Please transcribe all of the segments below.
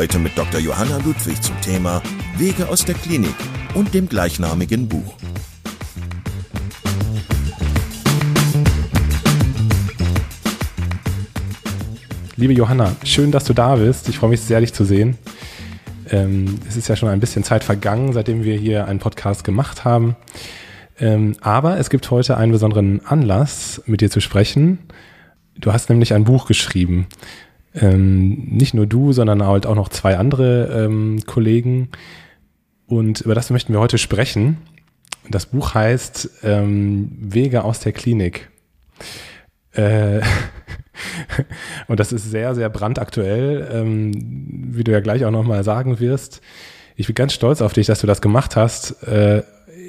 Heute mit Dr. Johanna Ludwig zum Thema Wege aus der Klinik und dem gleichnamigen Buch. Liebe Johanna, schön, dass du da bist. Ich freue mich sehr, dich zu sehen. Ähm, es ist ja schon ein bisschen Zeit vergangen, seitdem wir hier einen Podcast gemacht haben. Ähm, aber es gibt heute einen besonderen Anlass, mit dir zu sprechen. Du hast nämlich ein Buch geschrieben. Ähm, nicht nur du, sondern halt auch noch zwei andere ähm, Kollegen. Und über das möchten wir heute sprechen. Das Buch heißt ähm, Wege aus der Klinik. Äh, und das ist sehr, sehr brandaktuell, ähm, wie du ja gleich auch nochmal sagen wirst. Ich bin ganz stolz auf dich, dass du das gemacht hast. Äh,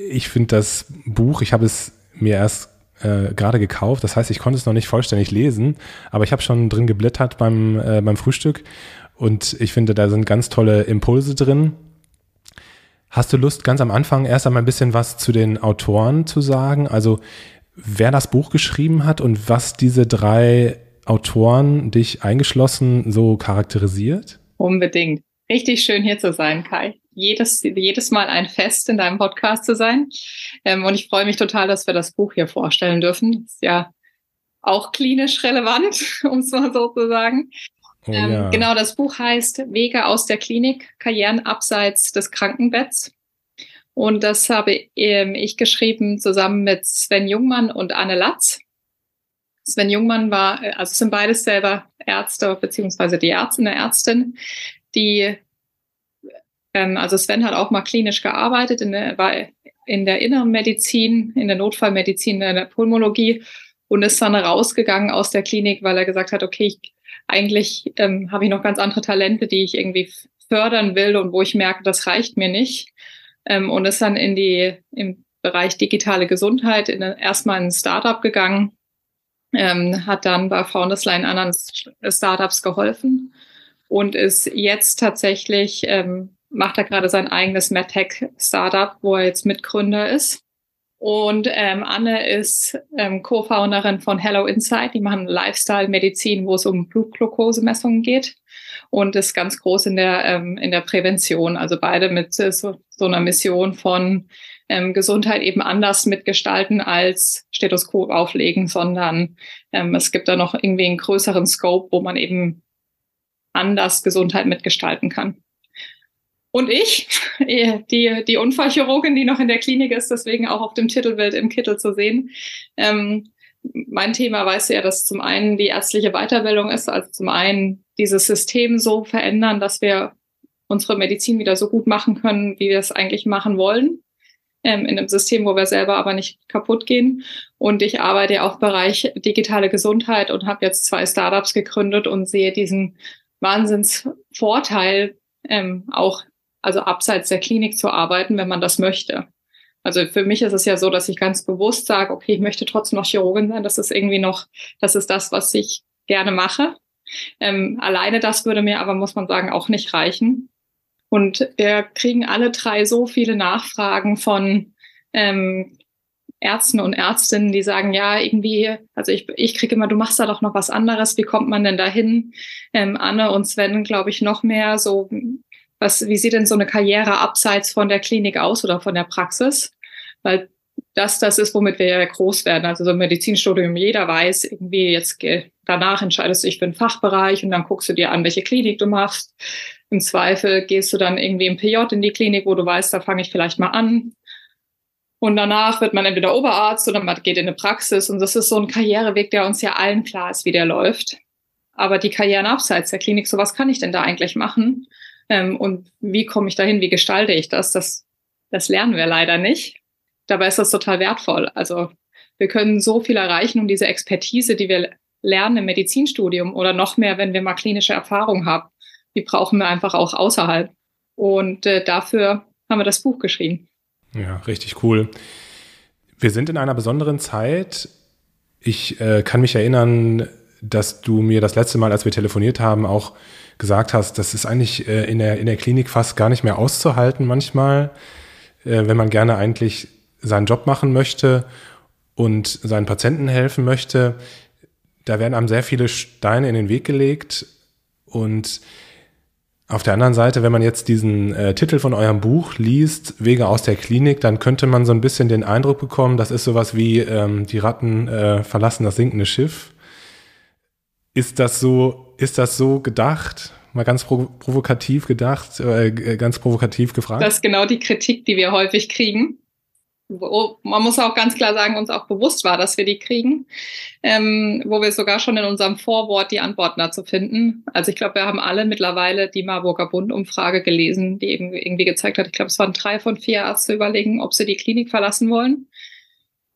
ich finde das Buch, ich habe es mir erst äh, gerade gekauft. Das heißt, ich konnte es noch nicht vollständig lesen, aber ich habe schon drin geblättert beim, äh, beim Frühstück und ich finde, da sind ganz tolle Impulse drin. Hast du Lust, ganz am Anfang erst einmal ein bisschen was zu den Autoren zu sagen? Also, wer das Buch geschrieben hat und was diese drei Autoren, dich eingeschlossen, so charakterisiert? Unbedingt. Richtig schön hier zu sein, Kai jedes, jedes Mal ein Fest in deinem Podcast zu sein. Ähm, und ich freue mich total, dass wir das Buch hier vorstellen dürfen. Ist ja auch klinisch relevant, um es mal so zu sagen. Oh, ähm, ja. Genau, das Buch heißt Wege aus der Klinik, Karrieren abseits des Krankenbetts. Und das habe ähm, ich geschrieben zusammen mit Sven Jungmann und Anne Latz. Sven Jungmann war, äh, also sind beides selber Ärzte, beziehungsweise die Ärztin, eine Ärztin, die ähm, also Sven hat auch mal klinisch gearbeitet, in der, war in der inneren Medizin, in der Notfallmedizin, in der Pulmologie und ist dann rausgegangen aus der Klinik, weil er gesagt hat, okay, ich, eigentlich ähm, habe ich noch ganz andere Talente, die ich irgendwie fördern will und wo ich merke, das reicht mir nicht. Ähm, und ist dann in die, im Bereich digitale Gesundheit in, erstmal in ein Startup gegangen, ähm, hat dann bei Foundersline anderen Startups geholfen und ist jetzt tatsächlich ähm, macht er gerade sein eigenes MedTech-Startup, wo er jetzt Mitgründer ist. Und ähm, Anne ist ähm, Co-Founderin von Hello Insight. Die machen Lifestyle-Medizin, wo es um Blutglukosemessungen geht und ist ganz groß in der, ähm, in der Prävention. Also beide mit äh, so, so einer Mission von ähm, Gesundheit eben anders mitgestalten als Stethoskop auflegen, sondern ähm, es gibt da noch irgendwie einen größeren Scope, wo man eben anders Gesundheit mitgestalten kann. Und ich, die, die Unfallchirurgin, die noch in der Klinik ist, deswegen auch auf dem Titelbild im Kittel zu sehen. Ähm, mein Thema weißt du ja, dass zum einen die ärztliche Weiterbildung ist, also zum einen dieses System so verändern, dass wir unsere Medizin wieder so gut machen können, wie wir es eigentlich machen wollen. Ähm, in einem System, wo wir selber aber nicht kaputt gehen. Und ich arbeite auch im Bereich digitale Gesundheit und habe jetzt zwei Startups gegründet und sehe diesen Wahnsinnsvorteil ähm, auch also abseits der Klinik zu arbeiten, wenn man das möchte. Also für mich ist es ja so, dass ich ganz bewusst sage, okay, ich möchte trotzdem noch Chirurgin sein. Das ist irgendwie noch, das ist das, was ich gerne mache. Ähm, alleine das würde mir aber, muss man sagen, auch nicht reichen. Und wir kriegen alle drei so viele Nachfragen von ähm, Ärzten und Ärztinnen, die sagen, ja, irgendwie, also ich, ich kriege immer, du machst da doch noch was anderes, wie kommt man denn dahin? Ähm, Anne und Sven, glaube ich, noch mehr so, was, wie sieht denn so eine Karriere abseits von der Klinik aus oder von der Praxis? Weil das, das ist, womit wir ja groß werden. Also so ein Medizinstudium, jeder weiß, irgendwie jetzt danach entscheidest du dich für einen Fachbereich und dann guckst du dir an, welche Klinik du machst. Im Zweifel gehst du dann irgendwie im PJ in die Klinik, wo du weißt, da fange ich vielleicht mal an. Und danach wird man entweder Oberarzt oder man geht in eine Praxis. Und das ist so ein Karriereweg, der uns ja allen klar ist, wie der läuft. Aber die Karrieren abseits der Klinik, so was kann ich denn da eigentlich machen? Ähm, und wie komme ich dahin? Wie gestalte ich das? Das, das lernen wir leider nicht. Dabei ist das total wertvoll. Also wir können so viel erreichen um diese Expertise, die wir lernen im Medizinstudium oder noch mehr, wenn wir mal klinische Erfahrung haben, die brauchen wir einfach auch außerhalb. Und äh, dafür haben wir das Buch geschrieben. Ja, richtig cool. Wir sind in einer besonderen Zeit. Ich äh, kann mich erinnern, dass du mir das letzte Mal, als wir telefoniert haben, auch gesagt hast, das ist eigentlich äh, in, der, in der Klinik fast gar nicht mehr auszuhalten manchmal, äh, wenn man gerne eigentlich seinen Job machen möchte und seinen Patienten helfen möchte. Da werden einem sehr viele Steine in den Weg gelegt und auf der anderen Seite, wenn man jetzt diesen äh, Titel von eurem Buch liest, Wege aus der Klinik, dann könnte man so ein bisschen den Eindruck bekommen, das ist sowas wie ähm, die Ratten äh, verlassen das sinkende Schiff. Ist das so, ist das so gedacht? Mal ganz provo provokativ gedacht, äh, ganz provokativ gefragt. Das ist genau die Kritik, die wir häufig kriegen wo man muss auch ganz klar sagen, uns auch bewusst war, dass wir die kriegen, ähm, wo wir sogar schon in unserem Vorwort die Antworten dazu finden. Also ich glaube, wir haben alle mittlerweile die Marburger Bund-Umfrage gelesen, die eben irgendwie gezeigt hat, ich glaube, es waren drei von vier Ärzte überlegen, ob sie die Klinik verlassen wollen.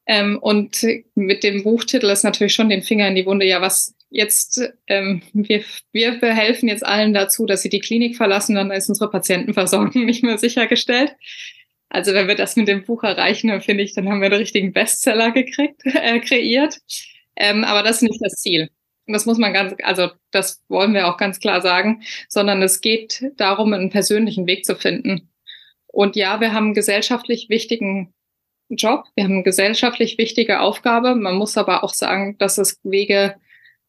Ähm, und mit dem Buchtitel ist natürlich schon den Finger in die Wunde, ja, was jetzt, ähm, wir, wir behelfen jetzt allen dazu, dass sie die Klinik verlassen, dann ist unsere Patientenversorgung nicht mehr sichergestellt. Also wenn wir das mit dem Buch erreichen, dann finde ich, dann haben wir einen richtigen Bestseller gekriegt, äh, kreiert. Ähm, aber das ist nicht das Ziel. Und das muss man ganz, also das wollen wir auch ganz klar sagen, sondern es geht darum, einen persönlichen Weg zu finden. Und ja, wir haben einen gesellschaftlich wichtigen Job, wir haben eine gesellschaftlich wichtige Aufgabe. Man muss aber auch sagen, dass es Wege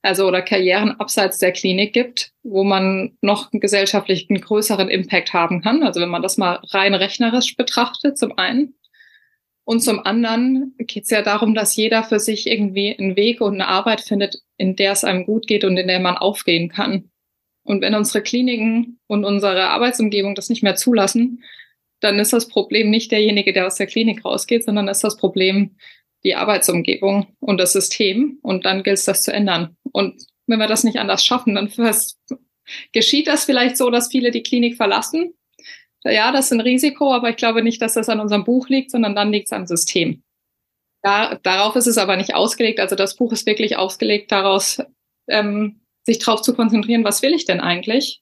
also oder Karrieren abseits der Klinik gibt, wo man noch einen gesellschaftlichen größeren Impact haben kann. Also wenn man das mal rein rechnerisch betrachtet, zum einen. Und zum anderen geht es ja darum, dass jeder für sich irgendwie einen Weg und eine Arbeit findet, in der es einem gut geht und in der man aufgehen kann. Und wenn unsere Kliniken und unsere Arbeitsumgebung das nicht mehr zulassen, dann ist das Problem nicht derjenige, der aus der Klinik rausgeht, sondern ist das Problem die Arbeitsumgebung und das System. Und dann gilt es, das zu ändern. Und wenn wir das nicht anders schaffen, dann geschieht das vielleicht so, dass viele die Klinik verlassen. Ja, das ist ein Risiko, aber ich glaube nicht, dass das an unserem Buch liegt, sondern dann liegt es am System. Da, darauf ist es aber nicht ausgelegt. Also das Buch ist wirklich ausgelegt daraus, ähm, sich darauf zu konzentrieren, was will ich denn eigentlich?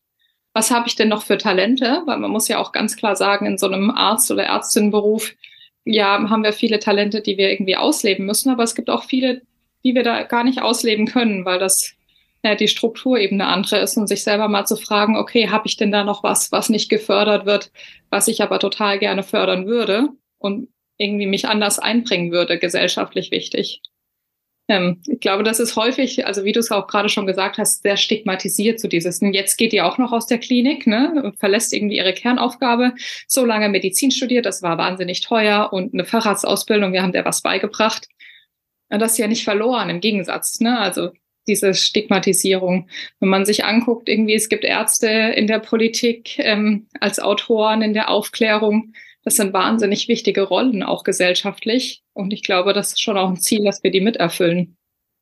Was habe ich denn noch für Talente? Weil man muss ja auch ganz klar sagen, in so einem Arzt- oder Ärztinnenberuf ja, haben wir viele Talente, die wir irgendwie ausleben müssen, aber es gibt auch viele, die wir da gar nicht ausleben können, weil das ja, die Struktur eben eine andere ist und sich selber mal zu fragen, okay, habe ich denn da noch was, was nicht gefördert wird, was ich aber total gerne fördern würde und irgendwie mich anders einbringen würde, gesellschaftlich wichtig. Ähm, ich glaube, das ist häufig, also wie du es auch gerade schon gesagt hast, sehr stigmatisiert, so dieses, jetzt geht ihr auch noch aus der Klinik, ne, verlässt irgendwie ihre Kernaufgabe, so lange Medizin studiert, das war wahnsinnig teuer und eine Facharztausbildung, wir haben der was beigebracht. Und das ist ja nicht verloren, im Gegensatz, ne, also diese Stigmatisierung. Wenn man sich anguckt, irgendwie, es gibt Ärzte in der Politik, ähm, als Autoren in der Aufklärung, das sind wahnsinnig wichtige Rollen, auch gesellschaftlich. Und ich glaube, das ist schon auch ein Ziel, dass wir die miterfüllen.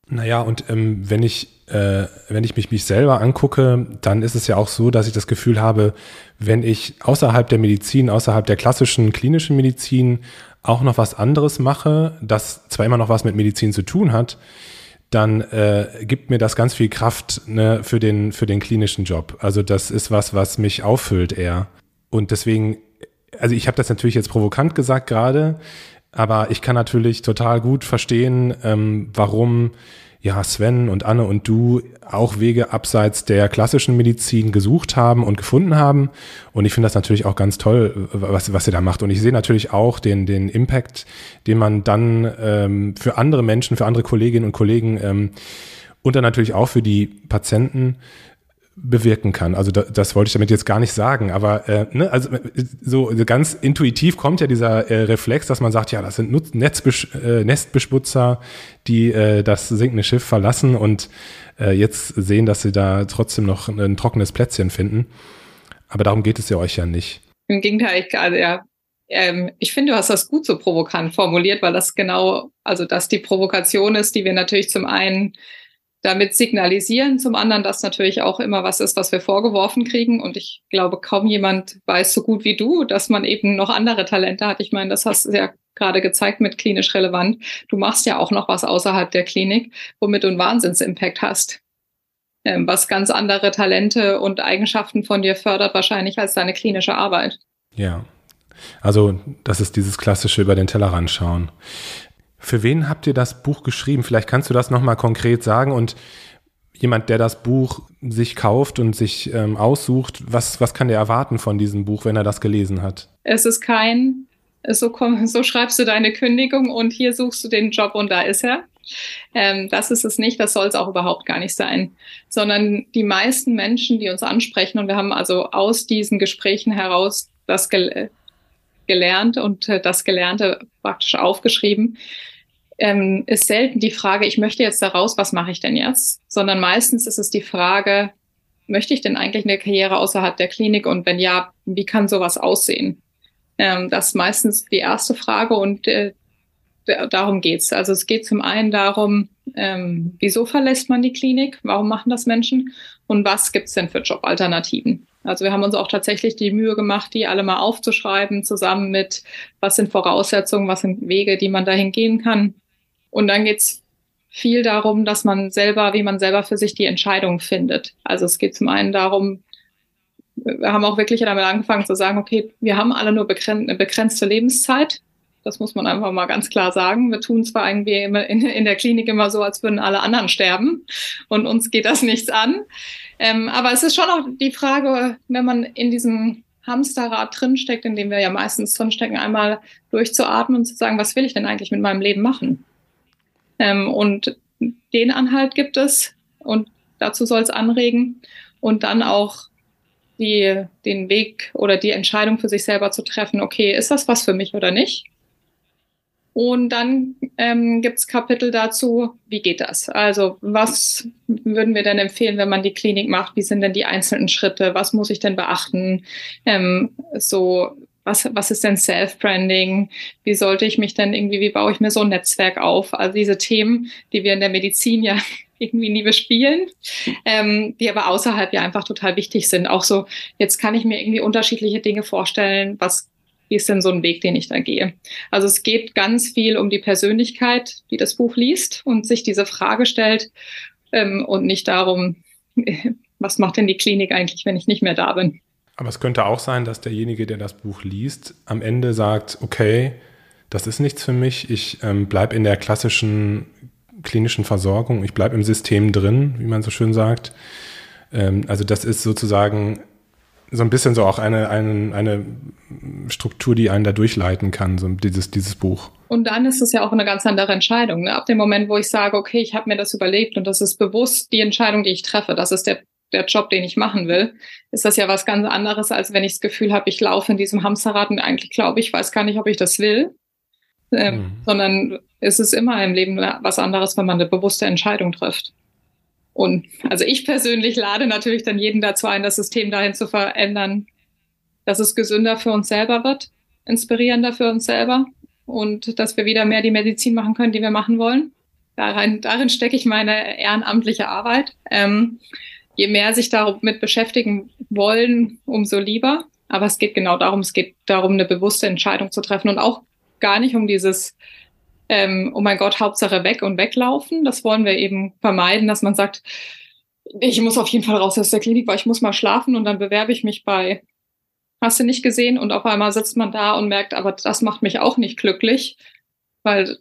Naja, und ähm, wenn ich, äh, wenn ich mich, mich selber angucke, dann ist es ja auch so, dass ich das Gefühl habe, wenn ich außerhalb der Medizin, außerhalb der klassischen klinischen Medizin auch noch was anderes mache, das zwar immer noch was mit Medizin zu tun hat, dann äh, gibt mir das ganz viel Kraft ne, für, den, für den klinischen Job. Also das ist was, was mich auffüllt eher. Und deswegen also ich habe das natürlich jetzt provokant gesagt gerade, aber ich kann natürlich total gut verstehen, ähm, warum ja Sven und Anne und du auch Wege abseits der klassischen Medizin gesucht haben und gefunden haben. Und ich finde das natürlich auch ganz toll, was, was ihr da macht. Und ich sehe natürlich auch den, den Impact, den man dann ähm, für andere Menschen, für andere Kolleginnen und Kollegen ähm, und dann natürlich auch für die Patienten bewirken kann. Also da, das wollte ich damit jetzt gar nicht sagen, aber äh, ne, also so ganz intuitiv kommt ja dieser äh, Reflex, dass man sagt, ja, das sind Nutz Netzbesch äh, Nestbeschmutzer, die äh, das sinkende Schiff verlassen und äh, jetzt sehen, dass sie da trotzdem noch ein trockenes Plätzchen finden. Aber darum geht es ja euch ja nicht. Im Gegenteil, ich, also, ja, ähm, ich finde, du hast das gut so provokant formuliert, weil das genau, also dass die Provokation ist, die wir natürlich zum einen damit signalisieren. Zum anderen, dass natürlich auch immer was ist, was wir vorgeworfen kriegen. Und ich glaube, kaum jemand weiß so gut wie du, dass man eben noch andere Talente hat. Ich meine, das hast du ja gerade gezeigt mit klinisch relevant. Du machst ja auch noch was außerhalb der Klinik, womit du einen Wahnsinnsimpact hast. ähm, was ganz andere Talente und Eigenschaften von dir fördert, wahrscheinlich als deine klinische Arbeit. Ja. Also, das ist dieses klassische über den Tellerrand schauen. Für wen habt ihr das Buch geschrieben? Vielleicht kannst du das nochmal konkret sagen und jemand, der das Buch sich kauft und sich ähm, aussucht, was, was kann der erwarten von diesem Buch, wenn er das gelesen hat? Es ist kein, so, komm, so schreibst du deine Kündigung und hier suchst du den Job und da ist er. Ähm, das ist es nicht, das soll es auch überhaupt gar nicht sein, sondern die meisten Menschen, die uns ansprechen, und wir haben also aus diesen Gesprächen heraus das gel gelernt und äh, das Gelernte praktisch aufgeschrieben, ähm, ist selten die Frage, ich möchte jetzt da raus, was mache ich denn jetzt? Sondern meistens ist es die Frage, möchte ich denn eigentlich eine Karriere außerhalb der Klinik und wenn ja, wie kann sowas aussehen? Ähm, das ist meistens die erste Frage und äh, darum geht's. Also es geht zum einen darum, ähm, wieso verlässt man die Klinik? Warum machen das Menschen? Und was gibt's denn für Jobalternativen? Also wir haben uns auch tatsächlich die Mühe gemacht, die alle mal aufzuschreiben, zusammen mit, was sind Voraussetzungen, was sind Wege, die man dahin gehen kann. Und dann geht's viel darum, dass man selber, wie man selber für sich die Entscheidung findet. Also es geht zum einen darum, wir haben auch wirklich damit angefangen zu sagen, okay, wir haben alle nur eine begrenzte Lebenszeit. Das muss man einfach mal ganz klar sagen. Wir tun zwar irgendwie immer in, in der Klinik immer so, als würden alle anderen sterben und uns geht das nichts an. Ähm, aber es ist schon auch die Frage, wenn man in diesem Hamsterrad drinsteckt, in dem wir ja meistens drinstecken, einmal durchzuatmen und zu sagen, was will ich denn eigentlich mit meinem Leben machen? Ähm, und den Anhalt gibt es und dazu soll es anregen und dann auch die, den Weg oder die Entscheidung für sich selber zu treffen, okay, ist das was für mich oder nicht? Und dann ähm, gibt es Kapitel dazu, wie geht das? Also was würden wir denn empfehlen, wenn man die Klinik macht? Wie sind denn die einzelnen Schritte? Was muss ich denn beachten? Ähm, so was, was ist denn Self-Branding? Wie sollte ich mich denn irgendwie, wie baue ich mir so ein Netzwerk auf? Also diese Themen, die wir in der Medizin ja irgendwie nie bespielen, ähm, die aber außerhalb ja einfach total wichtig sind. Auch so, jetzt kann ich mir irgendwie unterschiedliche Dinge vorstellen. Was wie ist denn so ein Weg, den ich da gehe? Also es geht ganz viel um die Persönlichkeit, die das Buch liest und sich diese Frage stellt ähm, und nicht darum, was macht denn die Klinik eigentlich, wenn ich nicht mehr da bin? Aber es könnte auch sein, dass derjenige, der das Buch liest, am Ende sagt, okay, das ist nichts für mich, ich ähm, bleibe in der klassischen klinischen Versorgung, ich bleibe im System drin, wie man so schön sagt. Ähm, also das ist sozusagen so ein bisschen so auch eine, eine, eine Struktur, die einen da durchleiten kann, so dieses, dieses Buch. Und dann ist es ja auch eine ganz andere Entscheidung. Ne? Ab dem Moment, wo ich sage, okay, ich habe mir das überlegt und das ist bewusst die Entscheidung, die ich treffe, das ist der der Job, den ich machen will, ist das ja was ganz anderes, als wenn ich das Gefühl habe, ich laufe in diesem Hamsterrad und eigentlich glaube ich, weiß gar nicht, ob ich das will. Ähm, mhm. Sondern es ist immer im Leben was anderes, wenn man eine bewusste Entscheidung trifft. Und also ich persönlich lade natürlich dann jeden dazu ein, das System dahin zu verändern, dass es gesünder für uns selber wird, inspirierender für uns selber und dass wir wieder mehr die Medizin machen können, die wir machen wollen. Darin, darin stecke ich meine ehrenamtliche Arbeit. Ähm, je mehr sich damit beschäftigen wollen, umso lieber. Aber es geht genau darum, es geht darum, eine bewusste Entscheidung zu treffen und auch gar nicht um dieses, ähm, oh mein Gott, Hauptsache weg und weglaufen. Das wollen wir eben vermeiden, dass man sagt, ich muss auf jeden Fall raus aus der Klinik, weil ich muss mal schlafen und dann bewerbe ich mich bei, hast du nicht gesehen? Und auf einmal sitzt man da und merkt, aber das macht mich auch nicht glücklich, weil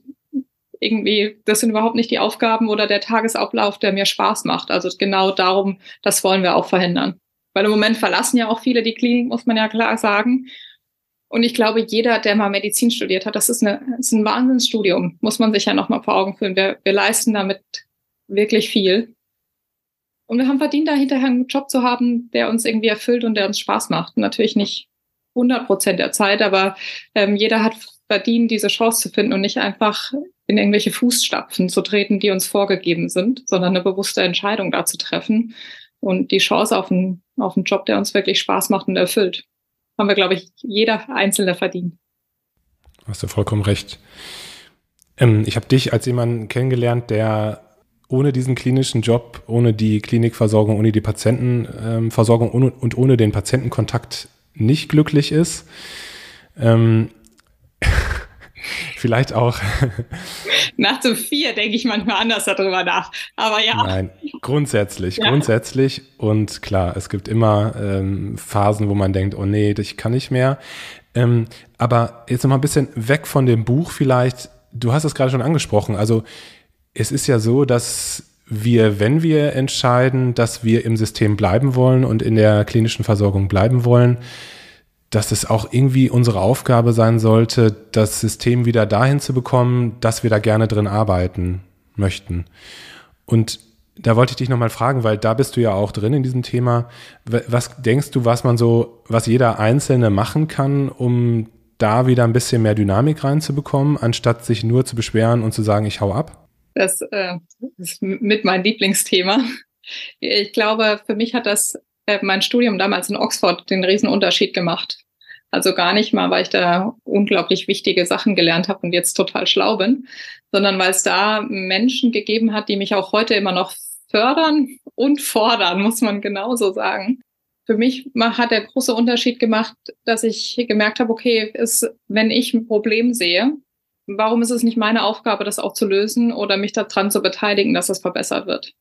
irgendwie, das sind überhaupt nicht die Aufgaben oder der Tagesablauf, der mir Spaß macht. Also genau darum, das wollen wir auch verhindern. Weil im Moment verlassen ja auch viele die Klinik, muss man ja klar sagen. Und ich glaube, jeder, der mal Medizin studiert hat, das ist, eine, das ist ein Wahnsinnsstudium, muss man sich ja nochmal vor Augen führen. Wir, wir leisten damit wirklich viel. Und wir haben verdient, da hinterher einen Job zu haben, der uns irgendwie erfüllt und der uns Spaß macht. Natürlich nicht 100 Prozent der Zeit, aber ähm, jeder hat verdient, diese Chance zu finden und nicht einfach in irgendwelche Fußstapfen zu treten, die uns vorgegeben sind, sondern eine bewusste Entscheidung da zu treffen und die Chance auf einen, auf einen Job, der uns wirklich Spaß macht und erfüllt. Haben wir, glaube ich, jeder Einzelne verdient. Hast du vollkommen recht. Ähm, ich habe dich als jemanden kennengelernt, der ohne diesen klinischen Job, ohne die Klinikversorgung, ohne die Patientenversorgung ähm, und ohne den Patientenkontakt nicht glücklich ist. Ähm, Vielleicht auch. nach so vier denke ich manchmal anders darüber nach. Aber ja. Nein, grundsätzlich, ja. grundsätzlich. Und klar, es gibt immer ähm, Phasen, wo man denkt, oh nee, ich kann nicht mehr. Ähm, aber jetzt noch mal ein bisschen weg von dem Buch vielleicht. Du hast es gerade schon angesprochen. Also es ist ja so, dass wir, wenn wir entscheiden, dass wir im System bleiben wollen und in der klinischen Versorgung bleiben wollen, dass es auch irgendwie unsere Aufgabe sein sollte, das System wieder dahin zu bekommen, dass wir da gerne drin arbeiten möchten. Und da wollte ich dich nochmal fragen, weil da bist du ja auch drin in diesem Thema. Was denkst du, was man so, was jeder Einzelne machen kann, um da wieder ein bisschen mehr Dynamik reinzubekommen, anstatt sich nur zu beschweren und zu sagen, ich hau ab? Das äh, ist mit mein Lieblingsthema. Ich glaube, für mich hat das mein Studium damals in Oxford den riesen Unterschied gemacht. Also gar nicht mal, weil ich da unglaublich wichtige Sachen gelernt habe und jetzt total schlau bin, sondern weil es da Menschen gegeben hat, die mich auch heute immer noch fördern und fordern, muss man genauso sagen. Für mich hat der große Unterschied gemacht, dass ich gemerkt habe, okay, ist, wenn ich ein Problem sehe, warum ist es nicht meine Aufgabe, das auch zu lösen oder mich daran zu beteiligen, dass es verbessert wird?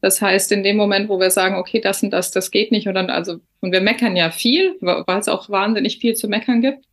Das heißt, in dem Moment, wo wir sagen, okay, das und das, das geht nicht, und dann also, und wir meckern ja viel, weil es auch wahnsinnig viel zu meckern gibt,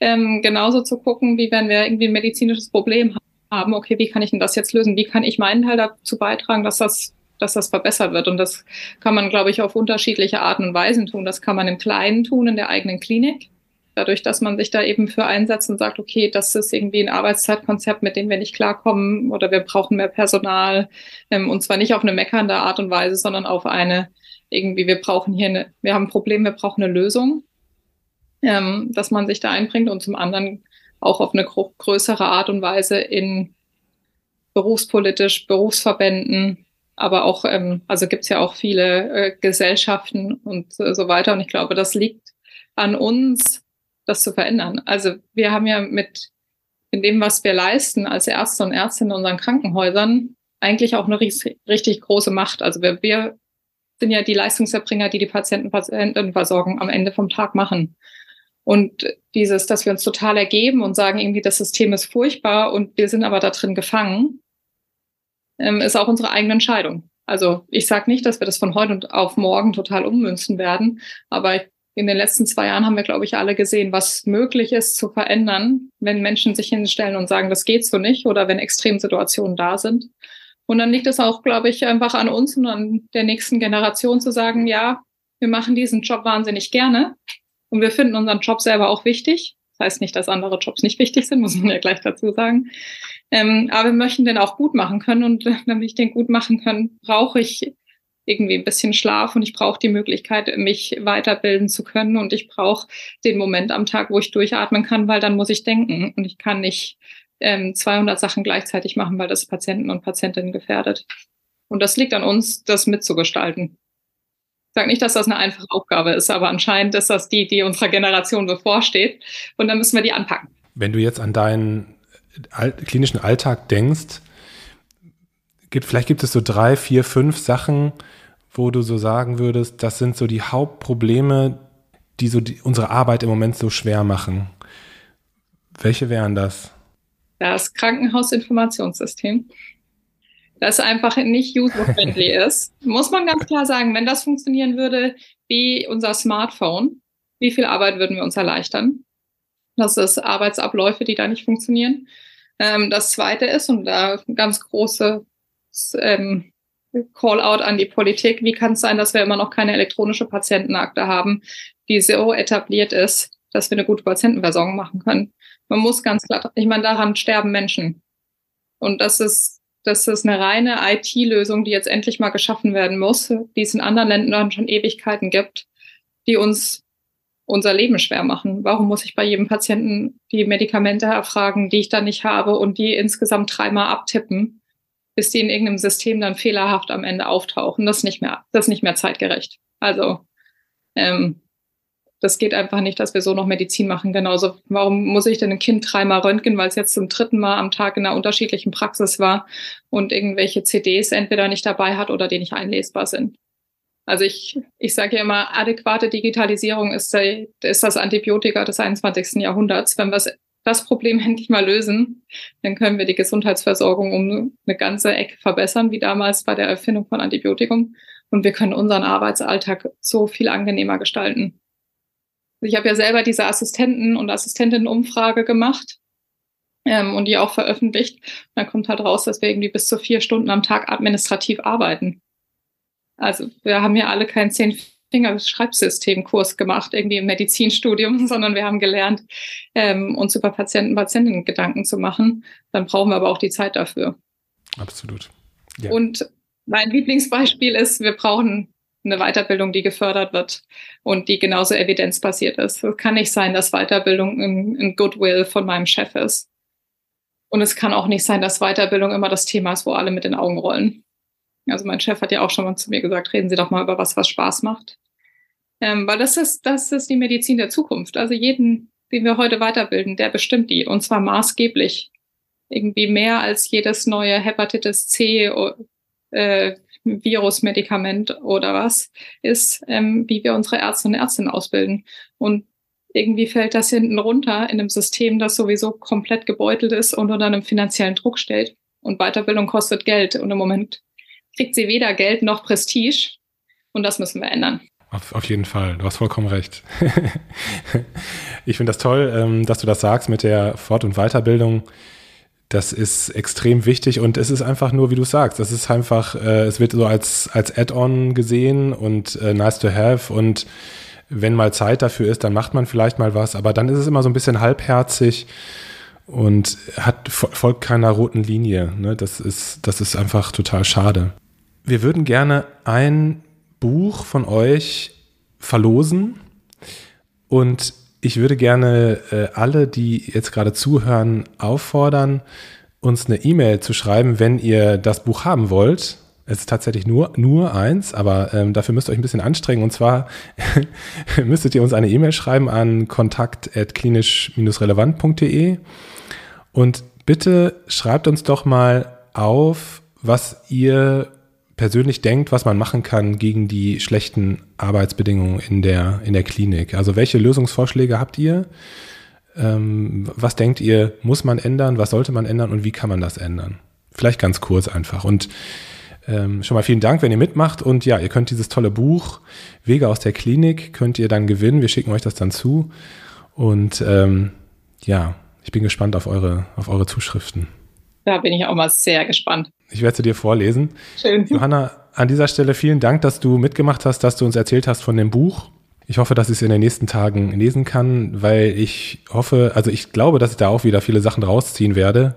ähm, genauso zu gucken, wie wenn wir irgendwie ein medizinisches Problem haben, okay, wie kann ich denn das jetzt lösen? Wie kann ich meinen Teil dazu beitragen, dass das, dass das verbessert wird? Und das kann man, glaube ich, auf unterschiedliche Arten und Weisen tun. Das kann man im Kleinen tun, in der eigenen Klinik dadurch, dass man sich da eben für einsetzt und sagt, okay, das ist irgendwie ein Arbeitszeitkonzept, mit dem wir nicht klarkommen oder wir brauchen mehr Personal ähm, und zwar nicht auf eine meckernde Art und Weise, sondern auf eine irgendwie, wir brauchen hier eine, wir haben ein Problem, wir brauchen eine Lösung, ähm, dass man sich da einbringt und zum anderen auch auf eine größere Art und Weise in berufspolitisch, Berufsverbänden, aber auch, ähm, also gibt's ja auch viele äh, Gesellschaften und äh, so weiter. Und ich glaube, das liegt an uns, das zu verändern. Also wir haben ja mit in dem, was wir leisten als Ärzte und Ärztinnen in unseren Krankenhäusern, eigentlich auch eine richtig große Macht. Also wir, wir sind ja die Leistungserbringer, die die Patienten, Patientenversorgung am Ende vom Tag machen. Und dieses, dass wir uns total ergeben und sagen, irgendwie das System ist furchtbar und wir sind aber da drin gefangen, ähm, ist auch unsere eigene Entscheidung. Also ich sage nicht, dass wir das von heute auf morgen total ummünzen werden, aber in den letzten zwei Jahren haben wir, glaube ich, alle gesehen, was möglich ist zu verändern, wenn Menschen sich hinstellen und sagen, das geht so nicht oder wenn Extremsituationen da sind. Und dann liegt es auch, glaube ich, einfach an uns und an der nächsten Generation zu sagen, ja, wir machen diesen Job wahnsinnig gerne und wir finden unseren Job selber auch wichtig. Das heißt nicht, dass andere Jobs nicht wichtig sind, muss man ja gleich dazu sagen. Ähm, aber wir möchten den auch gut machen können und damit ich den gut machen kann, brauche ich irgendwie ein bisschen Schlaf und ich brauche die Möglichkeit, mich weiterbilden zu können und ich brauche den Moment am Tag, wo ich durchatmen kann, weil dann muss ich denken und ich kann nicht ähm, 200 Sachen gleichzeitig machen, weil das Patienten und Patientinnen gefährdet. Und das liegt an uns, das mitzugestalten. Ich sage nicht, dass das eine einfache Aufgabe ist, aber anscheinend ist das die, die unserer Generation bevorsteht und dann müssen wir die anpacken. Wenn du jetzt an deinen klinischen Alltag denkst, gibt, vielleicht gibt es so drei, vier, fünf Sachen, wo du so sagen würdest, das sind so die Hauptprobleme, die so die, unsere Arbeit im Moment so schwer machen. Welche wären das? Das Krankenhausinformationssystem. Das einfach nicht user-friendly ist. Muss man ganz klar sagen, wenn das funktionieren würde wie unser Smartphone, wie viel Arbeit würden wir uns erleichtern? Das ist Arbeitsabläufe, die da nicht funktionieren. Ähm, das zweite ist, und da ganz große ähm, Call-out an die Politik. Wie kann es sein, dass wir immer noch keine elektronische Patientenakte haben, die so etabliert ist, dass wir eine gute Patientenversorgung machen können? Man muss ganz klar, ich meine, daran sterben Menschen. Und das ist, das ist eine reine IT-Lösung, die jetzt endlich mal geschaffen werden muss, die es in anderen Ländern schon Ewigkeiten gibt, die uns unser Leben schwer machen. Warum muss ich bei jedem Patienten die Medikamente erfragen, die ich dann nicht habe und die insgesamt dreimal abtippen? Bis die in irgendeinem System dann fehlerhaft am Ende auftauchen. Das ist nicht mehr, das ist nicht mehr zeitgerecht. Also ähm, das geht einfach nicht, dass wir so noch Medizin machen. Genauso, warum muss ich denn ein Kind dreimal röntgen, weil es jetzt zum dritten Mal am Tag in einer unterschiedlichen Praxis war und irgendwelche CDs entweder nicht dabei hat oder die nicht einlesbar sind. Also ich, ich sage ja immer, adäquate Digitalisierung ist, ist das Antibiotika des 21. Jahrhunderts. Wenn wir es das Problem endlich mal lösen, dann können wir die Gesundheitsversorgung um eine ganze Ecke verbessern, wie damals bei der Erfindung von Antibiotikum. Und wir können unseren Arbeitsalltag so viel angenehmer gestalten. Ich habe ja selber diese Assistenten- und Assistentinnenumfrage gemacht ähm, und die auch veröffentlicht. Und dann kommt halt raus, dass wir irgendwie bis zu vier Stunden am Tag administrativ arbeiten. Also wir haben ja alle keinen zehn Finger-Schreibsystemkurs gemacht, irgendwie im Medizinstudium, sondern wir haben gelernt, ähm, uns über Patienten, Patientinnen Gedanken zu machen. Dann brauchen wir aber auch die Zeit dafür. Absolut. Ja. Und mein Lieblingsbeispiel ist, wir brauchen eine Weiterbildung, die gefördert wird und die genauso evidenzbasiert ist. Es kann nicht sein, dass Weiterbildung ein, ein Goodwill von meinem Chef ist. Und es kann auch nicht sein, dass Weiterbildung immer das Thema ist, wo alle mit den Augen rollen. Also mein Chef hat ja auch schon mal zu mir gesagt, reden Sie doch mal über was, was Spaß macht. Ähm, weil das ist, das ist die Medizin der Zukunft. Also jeden, den wir heute weiterbilden, der bestimmt die. Und zwar maßgeblich. Irgendwie mehr als jedes neue Hepatitis C äh, Virusmedikament oder was ist, ähm, wie wir unsere Ärzte und Ärztinnen ausbilden. Und irgendwie fällt das hinten runter in einem System, das sowieso komplett gebeutelt ist und unter einem finanziellen Druck steht. Und Weiterbildung kostet Geld. Und im Moment kriegt sie weder Geld noch Prestige. Und das müssen wir ändern. Auf, auf jeden Fall, du hast vollkommen recht. ich finde das toll, ähm, dass du das sagst mit der Fort- und Weiterbildung. Das ist extrem wichtig und es ist einfach nur, wie du sagst, das ist einfach, äh, es wird so als, als Add-on gesehen und äh, nice to have und wenn mal Zeit dafür ist, dann macht man vielleicht mal was, aber dann ist es immer so ein bisschen halbherzig und hat folgt keiner roten Linie. Ne? Das ist, das ist einfach total schade. Wir würden gerne ein Buch von euch verlosen und ich würde gerne äh, alle, die jetzt gerade zuhören, auffordern, uns eine E-Mail zu schreiben, wenn ihr das Buch haben wollt. Es ist tatsächlich nur, nur eins, aber ähm, dafür müsst ihr euch ein bisschen anstrengen. Und zwar müsstet ihr uns eine E-Mail schreiben an kontakt.klinisch-relevant.de und bitte schreibt uns doch mal auf, was ihr persönlich denkt, was man machen kann gegen die schlechten Arbeitsbedingungen in der, in der Klinik. Also welche Lösungsvorschläge habt ihr? Ähm, was denkt ihr, muss man ändern? Was sollte man ändern und wie kann man das ändern? Vielleicht ganz kurz einfach. Und ähm, schon mal vielen Dank, wenn ihr mitmacht. Und ja, ihr könnt dieses tolle Buch Wege aus der Klinik, könnt ihr dann gewinnen. Wir schicken euch das dann zu. Und ähm, ja, ich bin gespannt auf eure, auf eure Zuschriften. Da bin ich auch mal sehr gespannt. Ich werde sie dir vorlesen. Schön. Johanna, an dieser Stelle vielen Dank, dass du mitgemacht hast, dass du uns erzählt hast von dem Buch. Ich hoffe, dass ich es in den nächsten Tagen lesen kann, weil ich hoffe, also ich glaube, dass ich da auch wieder viele Sachen rausziehen werde.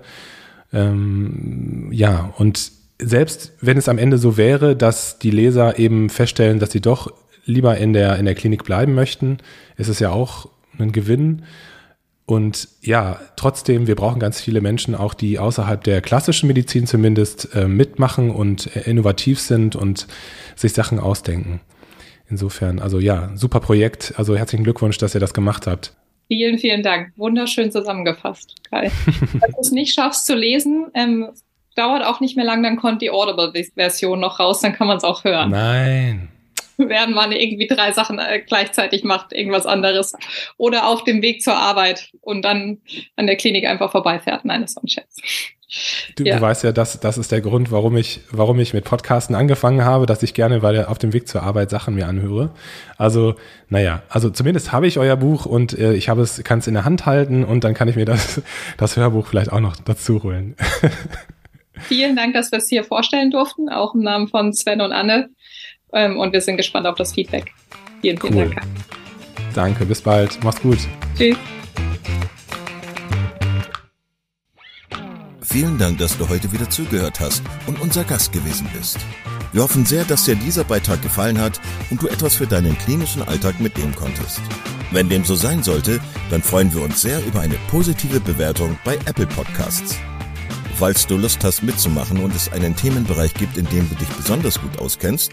Ähm, ja, und selbst wenn es am Ende so wäre, dass die Leser eben feststellen, dass sie doch lieber in der, in der Klinik bleiben möchten, ist es ja auch ein Gewinn. Und ja, trotzdem, wir brauchen ganz viele Menschen auch, die außerhalb der klassischen Medizin zumindest äh, mitmachen und äh, innovativ sind und sich Sachen ausdenken. Insofern, also ja, super Projekt. Also herzlichen Glückwunsch, dass ihr das gemacht habt. Vielen, vielen Dank. Wunderschön zusammengefasst, Kai. Wenn du es nicht schaffst zu lesen, ähm, dauert auch nicht mehr lang, dann kommt die Audible-Version noch raus, dann kann man es auch hören. Nein während man irgendwie drei Sachen äh, gleichzeitig macht, irgendwas anderes. Oder auf dem Weg zur Arbeit und dann an der Klinik einfach vorbeifährt. Nein, das ist ein Scherz. Du, ja. du weißt ja, das, das ist der Grund, warum ich, warum ich mit Podcasten angefangen habe, dass ich gerne bei der, auf dem Weg zur Arbeit Sachen mir anhöre. Also, naja, also zumindest habe ich euer Buch und äh, ich habe es, kann es in der Hand halten und dann kann ich mir das, das Hörbuch vielleicht auch noch dazu holen. Vielen Dank, dass wir es hier vorstellen durften, auch im Namen von Sven und Anne. Ähm, und wir sind gespannt auf das Feedback. Vielen, vielen cool. Dank. Danke, bis bald. Mach's gut. Tschüss. Vielen Dank, dass du heute wieder zugehört hast und unser Gast gewesen bist. Wir hoffen sehr, dass dir dieser Beitrag gefallen hat und du etwas für deinen klinischen Alltag mitnehmen konntest. Wenn dem so sein sollte, dann freuen wir uns sehr über eine positive Bewertung bei Apple Podcasts. Falls du Lust hast mitzumachen und es einen Themenbereich gibt, in dem du dich besonders gut auskennst,